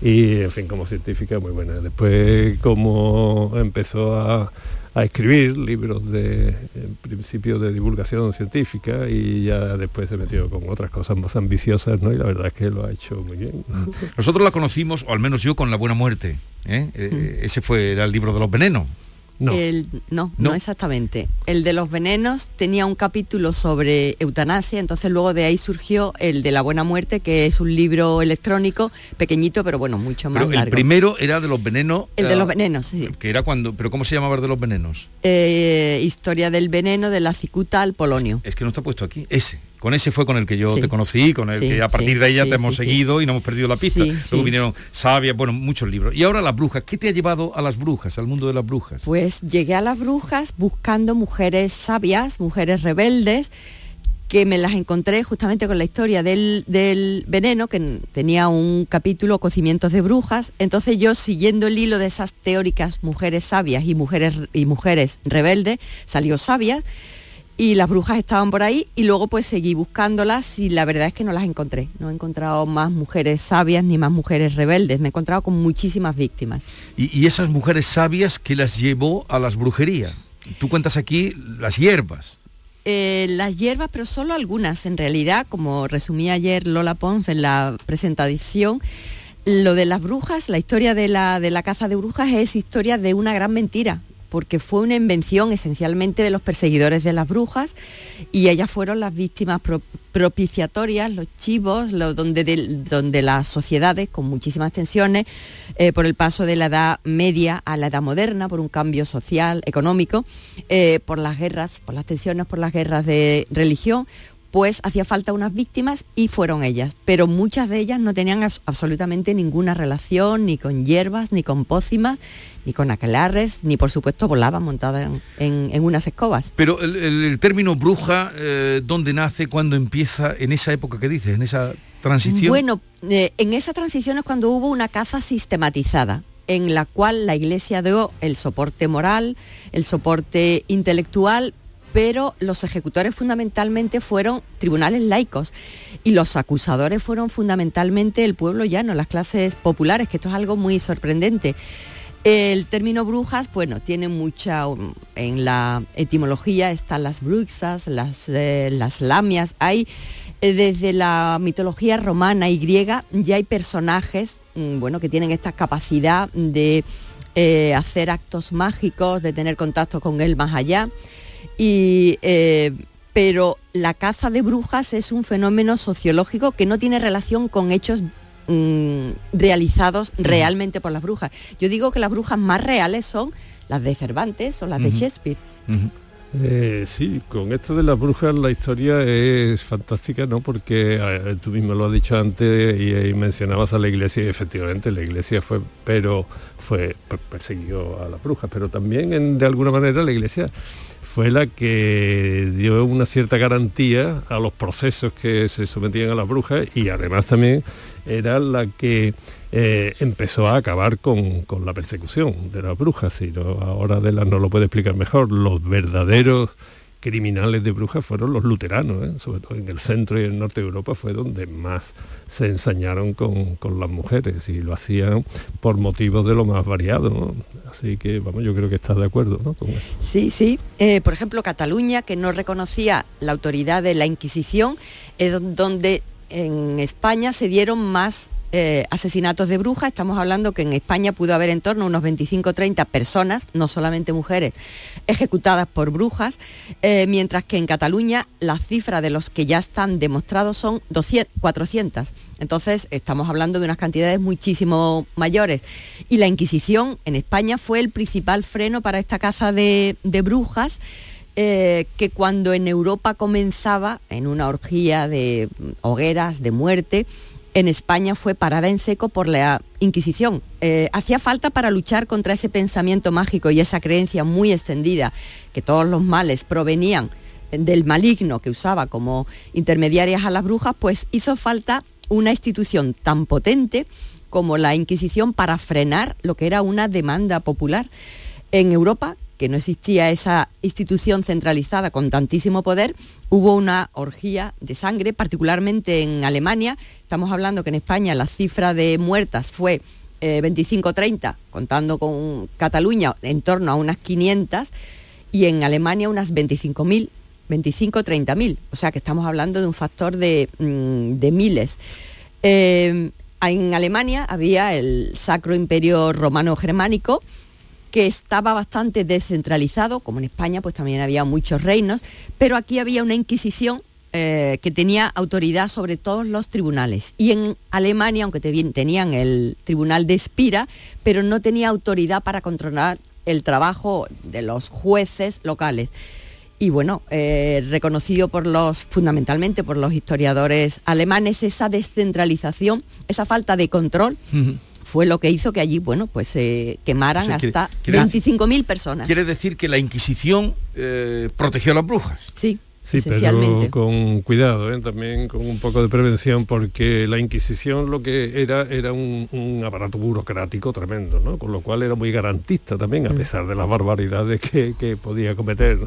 Y en fin, como científica muy buena. Después como empezó a, a escribir libros de en principio de divulgación científica y ya después se metió con otras cosas más ambiciosas, ¿no? Y la verdad es que lo ha hecho muy bien. Nosotros la conocimos, o al menos yo, con La Buena Muerte. ¿eh? Eh, ese fue era el libro de los venenos. No. El- no, no, exactamente. El de los venenos tenía un capítulo sobre eutanasia, entonces luego de ahí surgió el de la buena muerte, que es un libro electrónico, pequeñito, pero bueno, mucho más Pero el largo. primero era de los venenos. El de eh, los venenos, sí. Que era cuando. Pero ¿cómo se llamaba el de los venenos? Eh, historia del veneno de la cicuta al polonio. Es que no está puesto aquí. Ese. Con ese fue con el que yo Sí. te conocí, con el Sí, que a partir sí, de ahí ya sí, te hemos seguido y no hemos perdido la pista. Luego vinieron sabias, bueno, muchos libros. Y ahora las brujas. ¿Qué te ha llevado a las brujas, al mundo de las brujas? Pues llegué a las brujas buscando mujeres sabias, mujeres rebeldes, que me las encontré justamente con la historia del, del veneno, que tenía un capítulo Cocimientos de Brujas. Entonces yo, siguiendo el hilo de esas teóricas mujeres sabias y mujeres, y mujeres rebeldes, salió sabias. Y las brujas estaban por ahí y luego pues seguí buscándolas y la verdad es que no las encontré. No he encontrado más mujeres sabias ni más mujeres rebeldes. Me he encontrado con muchísimas víctimas. Y, y esas mujeres sabias que las llevó a las brujerías. Tú cuentas aquí las hierbas. Eh, las hierbas, pero solo algunas. En realidad, como resumía ayer Lola Pons en la presentación, lo de las brujas, la historia de la, de la casa de brujas es historia de una gran mentira, porque fue una invención esencialmente de los perseguidores de las brujas y ellas fueron las víctimas pro- propiciatorias, los chivos, donde, donde las sociedades, con muchísimas tensiones, eh, por el paso de la edad media a la edad moderna, por un cambio social, económico, eh, por las guerras, por las tensiones, por las guerras de religión, pues hacía falta unas víctimas y fueron ellas. Pero muchas de ellas no tenían abs- absolutamente ninguna relación ni con hierbas, ni con pócimas, ni con aquelarres, ni por supuesto volaban montadas en, en- en unas escobas. Pero el, el- el término bruja, eh, ¿dónde nace, cuándo empieza, en esa época que dices, en esa transición? Bueno, eh, en esa transición es cuando hubo una caza sistematizada en la cual la Iglesia dio el soporte moral, el soporte intelectual, pero los ejecutores fundamentalmente fueron tribunales laicos y los acusadores fueron fundamentalmente el pueblo llano, las clases populares, que esto es algo muy sorprendente. El término brujas, bueno, tiene mucha, um, en la etimología están las bruxas, las, eh, las lamias, hay eh, desde la mitología romana y griega ya hay personajes, mm, bueno, que tienen esta capacidad de eh, hacer actos mágicos, de tener contacto con el más allá. Y, eh, pero la caza de brujas es un fenómeno sociológico que no tiene relación con hechos mm, realizados realmente por las brujas. Yo digo que las brujas más reales son las de Cervantes o las de. Shakespeare. Eh, sí, con esto de las brujas la historia es fantástica, ¿no? Porque eh, tú mismo lo has dicho antes y, y mencionabas a la iglesia y efectivamente la iglesia fue, pero fue per- persiguió a las brujas, pero también en- de alguna manera la iglesia fue la que dio una cierta garantía a los procesos que se sometían a las brujas y además también era la que eh, empezó a acabar con, con la persecución de las brujas, y no, ahora de no lo puede explicar mejor, los verdaderos criminales de brujas fueron los luteranos, ¿eh? sobre todo en el centro y el norte de Europa fue donde más se ensañaron con, las mujeres y lo hacían por motivos de lo más variado. Así que, vamos, yo creo que estás de acuerdo ¿no? con eso. Sí, sí. Eh, por ejemplo, Cataluña, que no reconocía la autoridad de la Inquisición, es donde en España se dieron más eh, asesinatos de brujas. Estamos hablando que en España pudo haber en torno a unos 25-30 personas, no solamente mujeres, ejecutadas por brujas, eh, mientras que en Cataluña la cifra de los que ya están demostrados son 200, 400. Entonces estamos hablando de unas cantidades muchísimo mayores. Y la Inquisición en España fue el principal freno para esta casa de, brujas. Eh, que cuando en Europa comenzaba en una orgía de hogueras, de muerte, en España fue parada en seco por la Inquisición. Eh, hacía falta para luchar contra ese pensamiento mágico y esa creencia muy extendida que todos los males provenían del maligno que usaba como intermediarias a las brujas, pues hizo falta una institución tan potente como la Inquisición para frenar lo que era una demanda popular. En Europa que no existía esa institución centralizada con tantísimo poder, hubo una orgía de sangre, particularmente en Alemania. Estamos hablando que en España la cifra de muertas fue 25-30, eh, contando con Cataluña en torno a unas 500, y en Alemania unas 25.000, 25-30.000. O sea que estamos hablando de un factor de, mm, miles. Eh, en Alemania había el Sacro Imperio Romano Germánico, que estaba bastante descentralizado, como en España pues también había muchos reinos, pero aquí había una Inquisición eh, que tenía autoridad sobre todos los tribunales. Y en Alemania, aunque tenían el tribunal de Espira, pero no tenía autoridad para controlar el trabajo de los jueces locales. Y bueno, eh, reconocido por los, fundamentalmente por los historiadores alemanes, esa descentralización, esa falta de control fue lo que hizo que allí, bueno, pues se quemaran hasta 25.000 personas. Quiere decir que la Inquisición eh, protegió a las brujas. Sí. Sí, pero con cuidado, ¿eh? también con un poco de prevención, porque la Inquisición lo que era era un, aparato burocrático tremendo, ¿no? con lo cual era muy garantista también, a mm. pesar de las barbaridades que, podía cometer.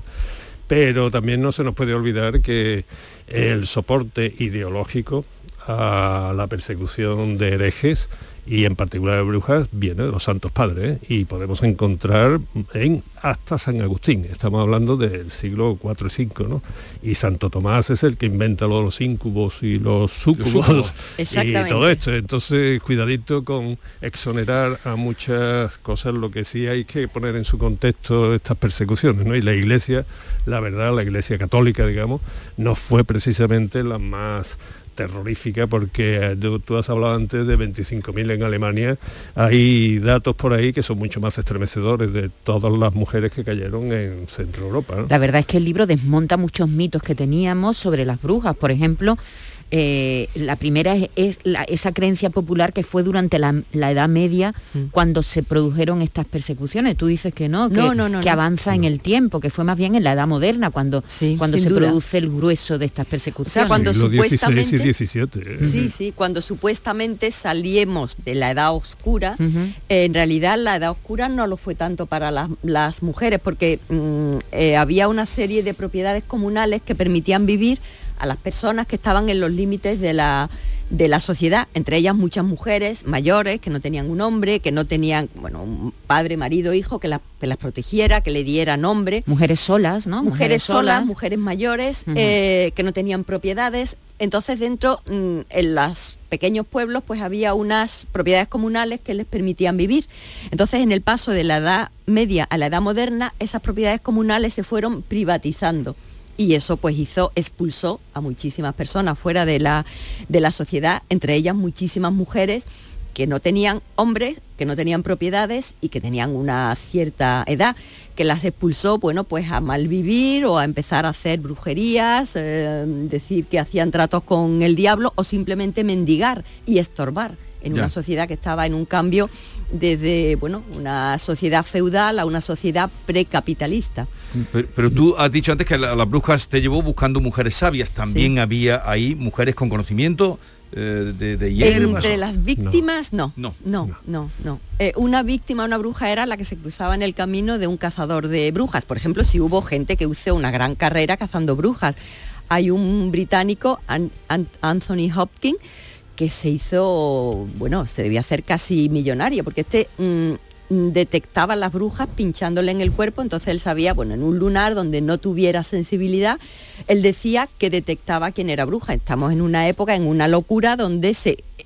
Pero también no se nos puede olvidar que el soporte ideológico a la persecución de herejes y en particular de brujas viene de los santos padres ¿eh? y podemos encontrar en hasta San Agustín, estamos hablando del siglo 4 y 5, ¿no? Y Santo Tomás es el que inventa lo de los incubos y los sucubos y todo esto, entonces cuidadito con exonerar a muchas cosas, lo que sí hay que poner en su contexto estas persecuciones, ¿no? Y la iglesia, la verdad, la iglesia católica, digamos, no fue precisamente la más terrorífica porque eh, tú, has hablado antes de 25.000 en Alemania, hay datos por ahí que son mucho más estremecedores de todas las mujeres que cayeron en Centro Europa. La verdad es que el libro desmonta muchos mitos que teníamos sobre las brujas, por ejemplo, eh, la primera es, esa creencia popular que fue durante la, Edad Media mm. cuando se produjeron estas persecuciones. Tú dices que no, que, avanza en el tiempo, que fue más bien en la Edad Moderna cuando, cuando se produce el grueso de estas persecuciones. cuando supuestamente... 17, ¿eh? Sí, sí, cuando supuestamente salíamos de la Edad Oscura, en realidad la Edad Oscura no lo fue tanto para las, mujeres, porque mm, eh, había una serie de propiedades comunales que permitían vivir a las personas que estaban en los límites de la, de la sociedad, entre ellas muchas mujeres mayores que no tenían un hombre, que no tenían, bueno, un padre, marido, hijo que, las protegiera, que le diera nombre. Mujeres solas, ¿no? Mujeres, solas, mujeres mayores, eh, que no tenían propiedades. Entonces dentro, mm, en los pequeños pueblos, pues había unas propiedades comunales que les permitían vivir. Entonces en el paso de la edad media a la edad moderna, esas propiedades comunales se fueron privatizando y eso pues hizo, expulsó a muchísimas personas fuera de la, de la sociedad, entre ellas muchísimas mujeres que no tenían hombres, que no tenían propiedades y que tenían una cierta edad, que las expulsó, bueno, pues a malvivir o a empezar a hacer brujerías, eh, decir que hacían tratos con el diablo o simplemente mendigar y estorbar en una sociedad que estaba en un cambio desde bueno, una sociedad feudal a una sociedad precapitalista. Pero, tú has dicho antes que las brujas te llevó buscando mujeres sabias, también había ahí mujeres con conocimiento eh, de, de hierbas. Entre las víctimas, no. No. No, no, no. Eh, una víctima, una bruja era la que se cruzaba en el camino de un cazador de brujas. Por ejemplo, si hubo gente que usó una gran carrera cazando brujas. Hay un británico, An- An- Anthony Hopkins, que se hizo, bueno, se debía hacer casi millonario, porque este mm, mm, detectaba las brujas pinchándole en el cuerpo, entonces él sabía, bueno, en un lunar donde no tuviera sensibilidad, él decía que detectaba quién era bruja. Estamos en una época, en una locura donde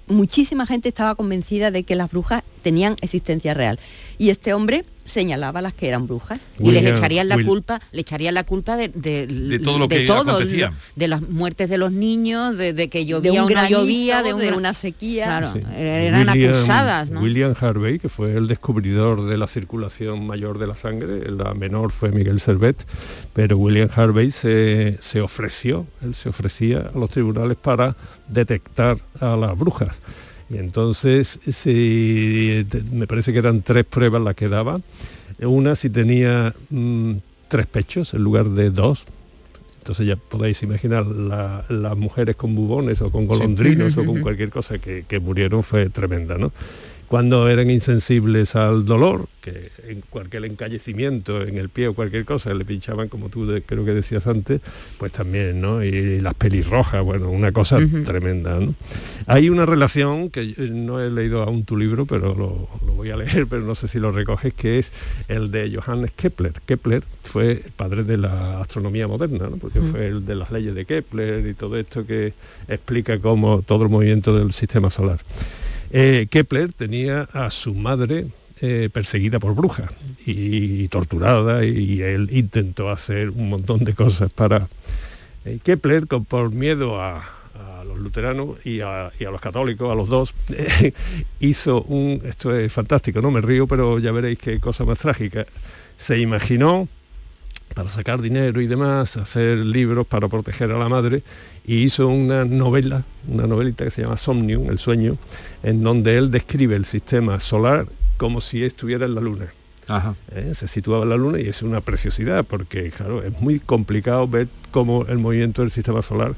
muchísima gente estaba convencida de que las brujas tenían existencia real. Y este hombre señalaba a las que eran brujas. y les William- echarían la Will- culpa le echarían la culpa de, de, De todo lo que acontecía. de las muertes de los niños de, de que De llovía un granizo, llovía de, de una sequía. claro Sí. eran William- acusadas ¿no? William Harvey, que fue el descubridor de la circulación mayor de la sangre, la menor fue Miguel Servet, pero William Harvey se, se ofreció, él se ofrecía a los tribunales para detectar a las brujas. Y entonces si, me parece que eran tres pruebas las que daba. Una si tenía mm, tres pechos en lugar de dos, entonces ya podéis imaginar la- las mujeres con bubones o con golondrinos o con cualquier cosa que, que murieron fue tremenda, ¿no? Cuando eran insensibles al dolor, que en cualquier encallecimiento en el pie o cualquier cosa le pinchaban, como tú de- creo que decías antes, pues también, ¿no? Y las pelirrojas, bueno, una cosa tremenda, ¿no? Hay una relación que yo no he leído aún tu libro, pero lo, lo voy a leer, pero no sé si lo recoges, que es el de Johannes Kepler. Kepler fue padre de la astronomía moderna, ¿no? porque fue el de las leyes de Kepler y todo esto que explica cómo todo el movimiento del sistema solar. Eh, Kepler tenía a su madre eh, perseguida por brujas y, torturada y él intentó hacer un montón de cosas para... eh, Kepler, por miedo a, a los luteranos y a, y a los católicos, a los dos, hizo un... Esto es fantástico, no me río, pero ya veréis qué cosa más trágica. Se imaginó para sacar dinero y demás, hacer libros para proteger a la madre, y hizo una novela, una novelita que se llama Somnium, El sueño, en donde él describe el sistema solar como si estuviera en la luna. ¿Eh? Se situaba en la luna y es una preciosidad, porque claro, es muy complicado ver cómo el movimiento del sistema solar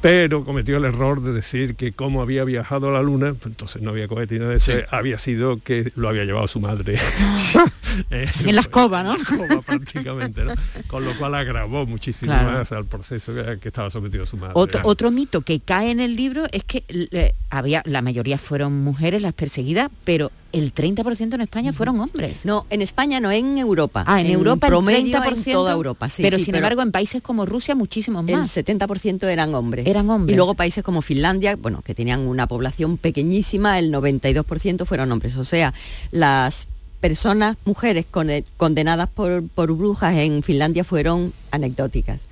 pero cometió el error de decir que como había viajado a la luna, pues entonces no había cohete y nada de eso, había sido que lo había llevado su madre. Eh, en la escoba no en la escoba prácticamente, ¿no? Con lo cual agravó muchísimo Claro. más al proceso que, que estaba sometido su madre. Otro, otro mito que cae en el libro es que le- había, la mayoría fueron mujeres las perseguidas, pero el 30% en España fueron hombres. No, en España no, en Europa. Ah, en, Europa promedio el 30%, en toda Europa. Sí, pero sí, sin embargo en países como Rusia muchísimos el más. 70% eran hombres. Eran hombres. Y luego países como Finlandia, bueno, que tenían una población pequeñísima, el 92% fueron hombres. O sea, las personas, mujeres con- condenadas por, por brujas en Finlandia fueron anecdóticas.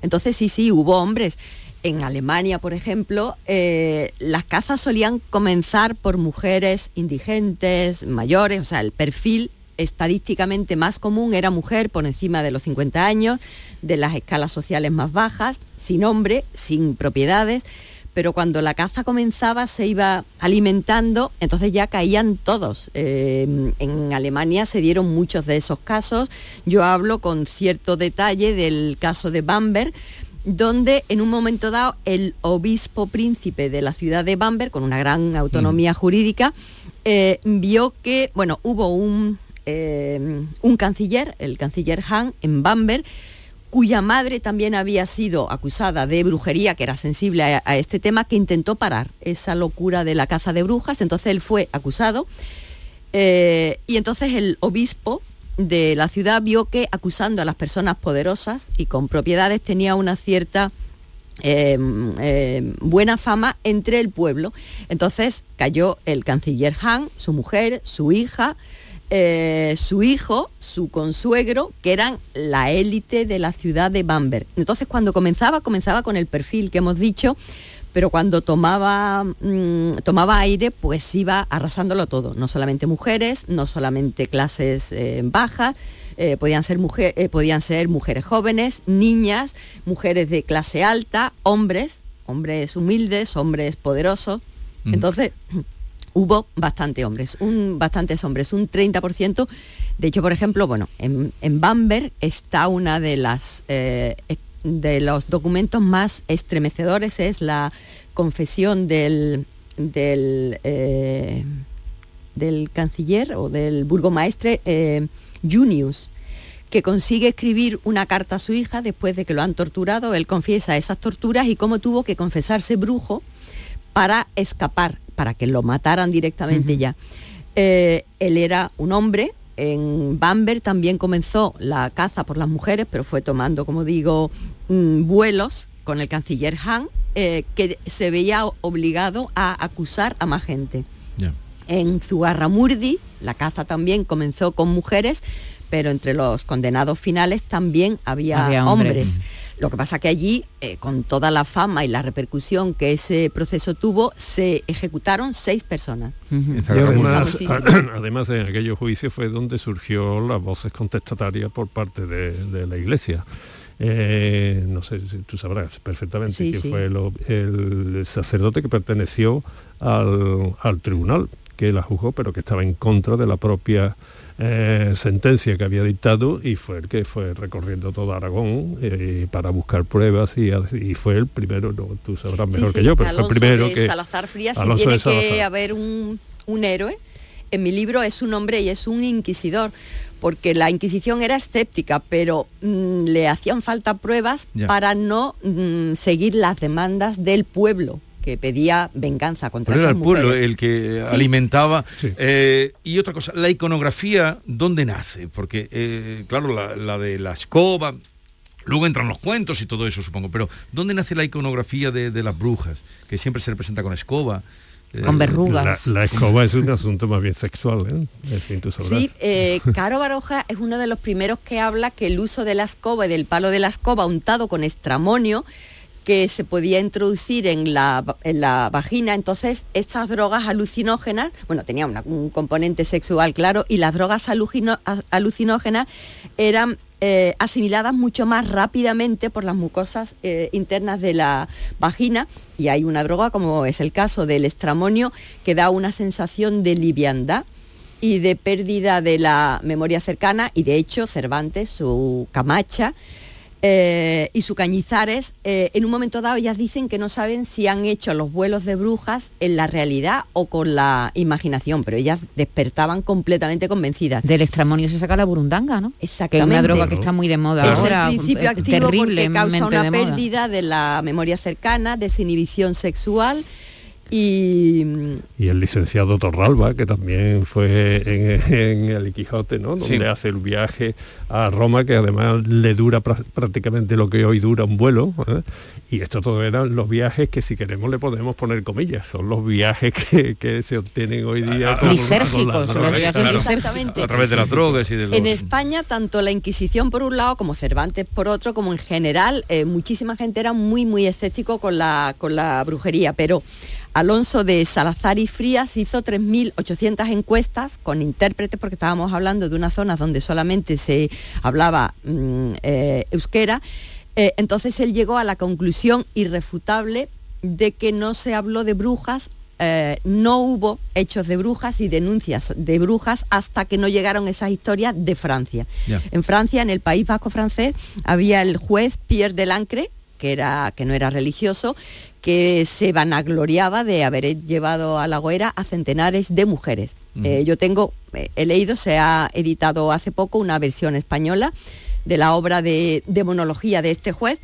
Entonces sí, sí, hubo hombres. En Alemania, por ejemplo, eh, las casas solían comenzar por mujeres indigentes, mayores, o sea, el perfil estadísticamente más común era mujer por encima de los 50 años, de las escalas sociales más bajas, sin hombre, sin propiedades, pero cuando la caza comenzaba se iba alimentando, entonces ya caían todos. Eh, en Alemania se dieron muchos de esos casos. Yo hablo con cierto detalle del caso de Bamberg, donde en un momento dado el obispo príncipe de la ciudad de Bamberg, con una gran autonomía jurídica, eh, vio que, bueno, hubo un, eh, un canciller, el canciller Hahn, en Bamberg, cuya madre también había sido acusada de brujería, que era sensible a, este tema, que intentó parar esa locura de la caza de brujas, entonces él fue acusado eh, y entonces el obispo de la ciudad vio que acusando a las personas poderosas y con propiedades tenía una cierta eh, eh, buena fama entre el pueblo. Entonces cayó el canciller Hahn, su mujer, su hija, eh, su hijo, su consuegro, que eran la élite de la ciudad de Bamberg. Entonces cuando comenzaba, comenzaba con el perfil que hemos dicho, pero cuando tomaba, mm, tomaba aire, pues iba arrasándolo todo, no solamente mujeres, no solamente clases eh, bajas, eh, podían, ser mujer- eh, podían ser mujeres jóvenes, niñas, mujeres de clase alta, hombres, hombres humildes, hombres poderosos. Entonces, hubo bastante hombres, un, bastantes hombres, un 30%. De hecho, por ejemplo, bueno, en, en Bamberg está una de las... eh, de los documentos más estremecedores es la confesión del, del, eh, canciller o del burgomaestre eh, Junius, que consigue escribir una carta a su hija después de que lo han torturado. Él confiesa esas torturas y cómo tuvo que confesarse brujo para escapar, para que lo mataran directamente ya. Eh, él era un hombre, en Bamberg también comenzó la caza por las mujeres, pero fue tomando, como digo, mm, vuelos con el canciller Hahn, eh, que se veía obligado a acusar a más gente. En Zugarramurdi, la caza también comenzó con mujeres, pero entre los condenados finales también había, Había hombres. hombres. Lo que pasa que allí, eh, con toda la fama y la repercusión que ese proceso tuvo, se ejecutaron seis personas. Además, además, en aquellos juicios fue donde surgió las voces contestatarias por parte de, de la Iglesia. Eh, no sé si tú sabrás perfectamente Sí, quién sí. fue lo- el sacerdote que perteneció al, al tribunal que la juzgó, pero que estaba en contra de la propia eh, sentencia que había dictado y fue el que fue recorriendo todo Aragón eh, para buscar pruebas y, y fue el primero, no, tú sabrás mejor Sí, que yo, pero Alonso fue el primero de que... Salazar Frías, si tiene que haber un, un héroe. En mi libro es un hombre y es un inquisidor, porque la Inquisición era escéptica, pero mm, le hacían falta pruebas para no mm, seguir las demandas del pueblo que pedía venganza contra Pero era el pueblo el que Sí. alimentaba. Eh, y otra cosa, la iconografía, ¿dónde nace? Porque, eh, claro, la, la de la escoba, luego entran los cuentos y todo eso, supongo, pero ¿dónde nace la iconografía de, de las brujas? Que siempre se representa con escoba. eh, La, la escoba es un asunto más bien sexual, ¿eh? En fin, tú sabrás. Sí, eh, Caro Baroja es uno de los primeros que habla que el uso de la escoba y del palo de la escoba untado con estramonio que se podía introducir en la, en la vagina, entonces estas drogas alucinógenas, bueno, tenía un componente sexual, claro, y las drogas alucinógenas eran eh, asimiladas mucho más rápidamente por las mucosas eh, internas de la vagina. Y hay una droga, como es el caso del estramonio, que da una sensación de liviandad y de pérdida de la memoria cercana. Y de hecho Cervantes, su Camacha eh, y su Cañizares, eh, en un momento dado ellas dicen que no saben si han hecho los vuelos de brujas en la realidad o con la imaginación, pero ellas despertaban completamente convencidas. Del estramonio se saca la burundanga, ¿no? Que es Exactamente. una droga que está muy de moda Es ahora. el principio eh, activo porque terriblemente causa una de pérdida de la memoria cercana, desinhibición sexual y Y el licenciado Torralba, que también fue en, en El Quijote, ¿no? Donde Sí. hace el viaje a Roma, que además le dura prácticamente lo que hoy dura un vuelo. ¿eh? Y esto todo eran los viajes que si queremos le podemos poner comillas. Son los viajes que, que se obtienen hoy día. con- con la droga, claro. Exactamente. A través de las drogas y de los... En España, tanto la Inquisición por un lado, como Cervantes por otro, como en general, eh, muchísima gente era muy, muy escéptico con la, con la brujería, pero Alonso de Salazar y Frías hizo 3.800 encuestas con intérpretes, porque estábamos hablando de unas zonas donde solamente se hablaba mm, eh, euskera. Eh, entonces él llegó a la conclusión irrefutable de que no se habló de brujas eh, no hubo hechos de brujas y denuncias de brujas hasta que no llegaron esas historias de Francia. En Francia, en el País Vasco francés, había el juez Pierre Delancre, que, era, que no era religioso, que se vanagloriaba de haber llevado a la hoguera a centenares de mujeres. Eh, yo tengo, eh, he leído, se ha editado hace poco una versión española de la obra de, de monología de este juez.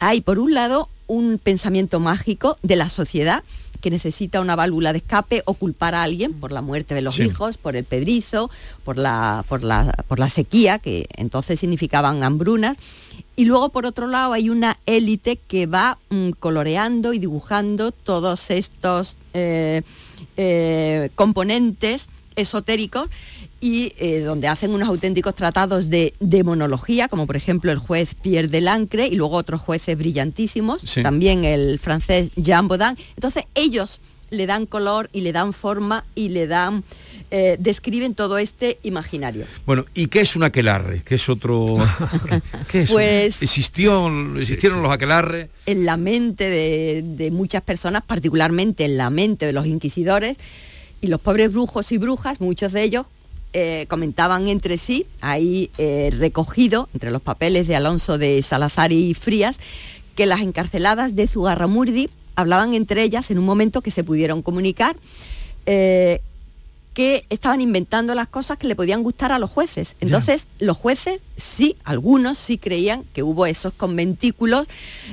Hay, por un lado, un pensamiento mágico de la sociedad que necesita una válvula de escape o culpar a alguien por la muerte de los Sí. hijos, por el pedrizo, por la, por, la, por la sequía, que entonces significaban hambrunas. Y luego, por otro lado, hay una élite que va mm, coloreando y dibujando todos estos eh, eh, componentes esotéricos y eh, donde hacen unos auténticos tratados de demonología, como por ejemplo el juez Pierre Delancre y luego otros jueces brillantísimos, Sí. también el francés Jean Baudin. Entonces ellos le dan color y le dan forma y le dan, eh, describen todo este imaginario. Bueno, ¿y qué es un aquelarre? ¿Qué es otro...? ¿Qué, es? Pues- Existió, existieron los aquelarres. en la mente de, de muchas personas, particularmente en la mente de los inquisidores, y los pobres brujos y brujas, muchos de ellos, eh, comentaban entre sí, ahí eh, recogido entre los papeles de Alonso de Salazar y Frías, que las encarceladas de Zugarramurdi hablaban entre ellas en un momento que se pudieron comunicar. eh, que estaban inventando las cosas que le podían gustar a los jueces. Entonces, los jueces sí, algunos sí creían que hubo esos conventículos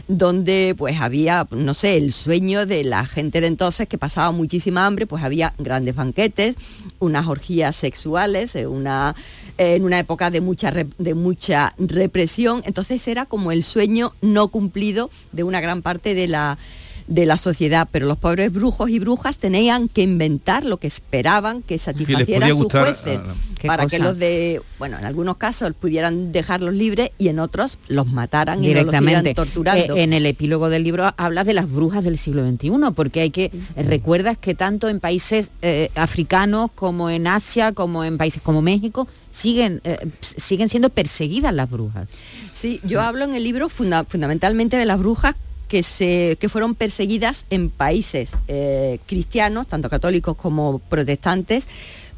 donde pues había, no sé, el sueño de la gente de entonces que pasaba muchísima hambre, pues había grandes banquetes, unas orgías sexuales, eh, una en una época de mucha de mucha represión, entonces era como el sueño no cumplido de una gran parte de la de la sociedad, pero los pobres brujos y brujas tenían que inventar lo que esperaban que satisfaciera a sus jueces, a- para que los de, bueno, en algunos casos pudieran dejarlos libres y en otros los mataran y no los directamente. torturando. Eh, en el epílogo del libro hablas de las brujas del siglo XXI, porque hay que eh, recuerdas que tanto en países eh, africanos como en Asia, como en países como México, siguen eh, siguen siendo perseguidas las brujas. Sí, yo hablo en el libro funda- fundamentalmente de las brujas que, se, que fueron perseguidas en países eh, cristianos, tanto católicos como protestantes,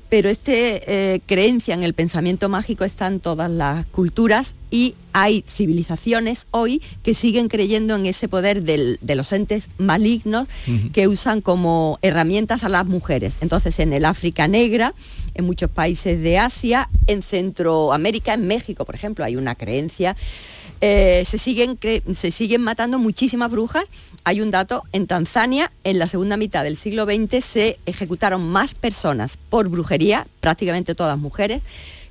pero esta creencia en el pensamiento mágico está en todas las culturas y hay civilizaciones hoy que siguen creyendo en ese poder del- de los entes malignos que usan como herramientas a las mujeres. Entonces, en el África Negra, en muchos países de Asia, en Centroamérica, en México, por ejemplo, hay una creencia. Eh, se, siguen se siguen matando muchísimas brujas. Hay un dato, en Tanzania, en la segunda mitad del siglo XX se ejecutaron más personas por brujería, prácticamente todas mujeres,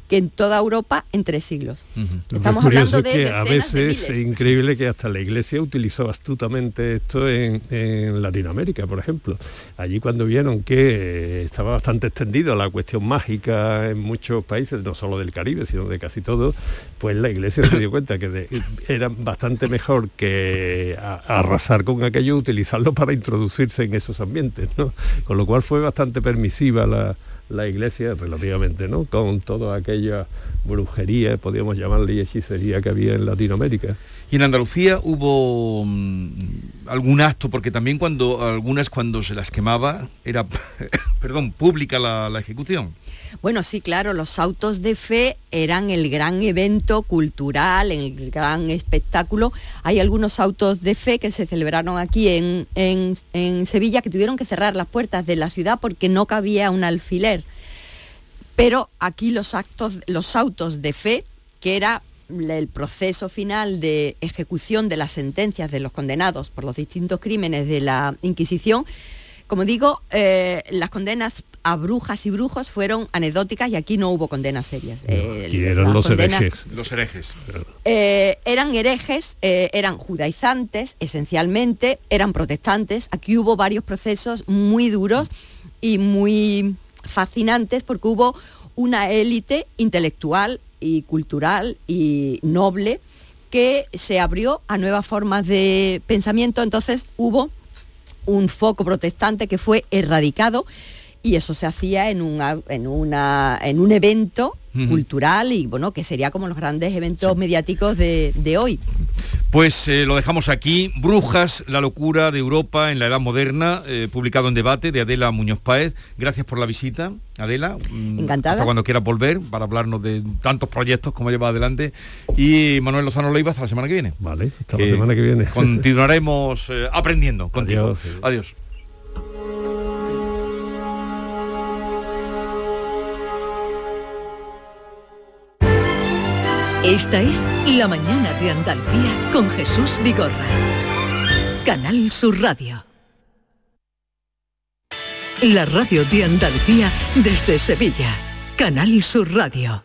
que en toda Europa en tres siglos. Lo Estamos que hablando de es que a veces es increíble que hasta la Iglesia utilizó astutamente esto en, en Latinoamérica, por ejemplo. Allí cuando vieron que eh, estaba bastante extendido la cuestión mágica en muchos países, no solo del Caribe, sino de casi todo, pues la Iglesia se dio cuenta que de- era bastante mejor que a- arrasar con aquello, utilizarlo para introducirse en esos ambientes, ¿no? Con lo cual fue bastante permisiva la, la iglesia relativamente, ¿no? Con toda aquella brujería, podríamos llamarle, y hechicería que había en Latinoamérica. Y en Andalucía hubo mm, algún acto, porque también cuando algunas cuando se las quemaba era, perdón, pública la, la ejecución. Bueno, sí, claro, los autos de fe eran el gran evento cultural, el gran espectáculo. Hay algunos autos de fe que se celebraron aquí en, en- en Sevilla que tuvieron que cerrar las puertas de la ciudad porque no cabía un alfiler. Pero aquí los actos, los autos de fe, que era el proceso final de ejecución de las sentencias de los condenados por los distintos crímenes de la Inquisición, como digo, eh, las condenas a brujas y brujos fueron anecdóticas y aquí no hubo condenas serias. Eh, Y eran los condenas- herejes. Los herejes. eh, eran herejes, eh, eran judaizantes esencialmente, eran protestantes. Aquí hubo varios procesos muy duros y muy fascinantes porque hubo una élite intelectual y cultural y noble que se abrió a nuevas formas de pensamiento. Entonces hubo un foco protestante que fue erradicado y eso se hacía en, en, una, en un evento Cultural y bueno, que sería como los grandes eventos mediáticos de, de hoy. Pues eh, lo dejamos aquí. Brujas, la locura de Europa en la Edad Moderna, eh, publicado en debate de Adela Muñoz Páez. Gracias por la visita, Adela. Mm, Encantada. Hasta cuando quieras volver para hablarnos de tantos proyectos como lleva adelante. Y Manuel Lozano Leiva hasta la semana que viene. Vale, hasta la semana que viene. Continuaremos eh, aprendiendo contigo. Adiós. Esta es La mañana de Andalucía con Jesús Vigorra. Canal Sur Radio. La radio de Andalucía desde Sevilla. Canal Sur Radio.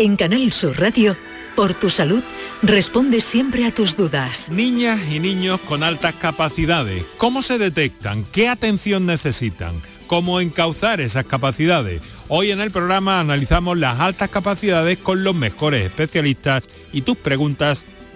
En Canal Sur Radio, por tu salud, responde siempre a tus dudas. Niñas y niños con altas capacidades, ¿cómo se detectan? ¿Qué atención necesitan? ¿Cómo encauzar esas capacidades? Hoy en el programa analizamos las altas capacidades con los mejores especialistas y tus preguntas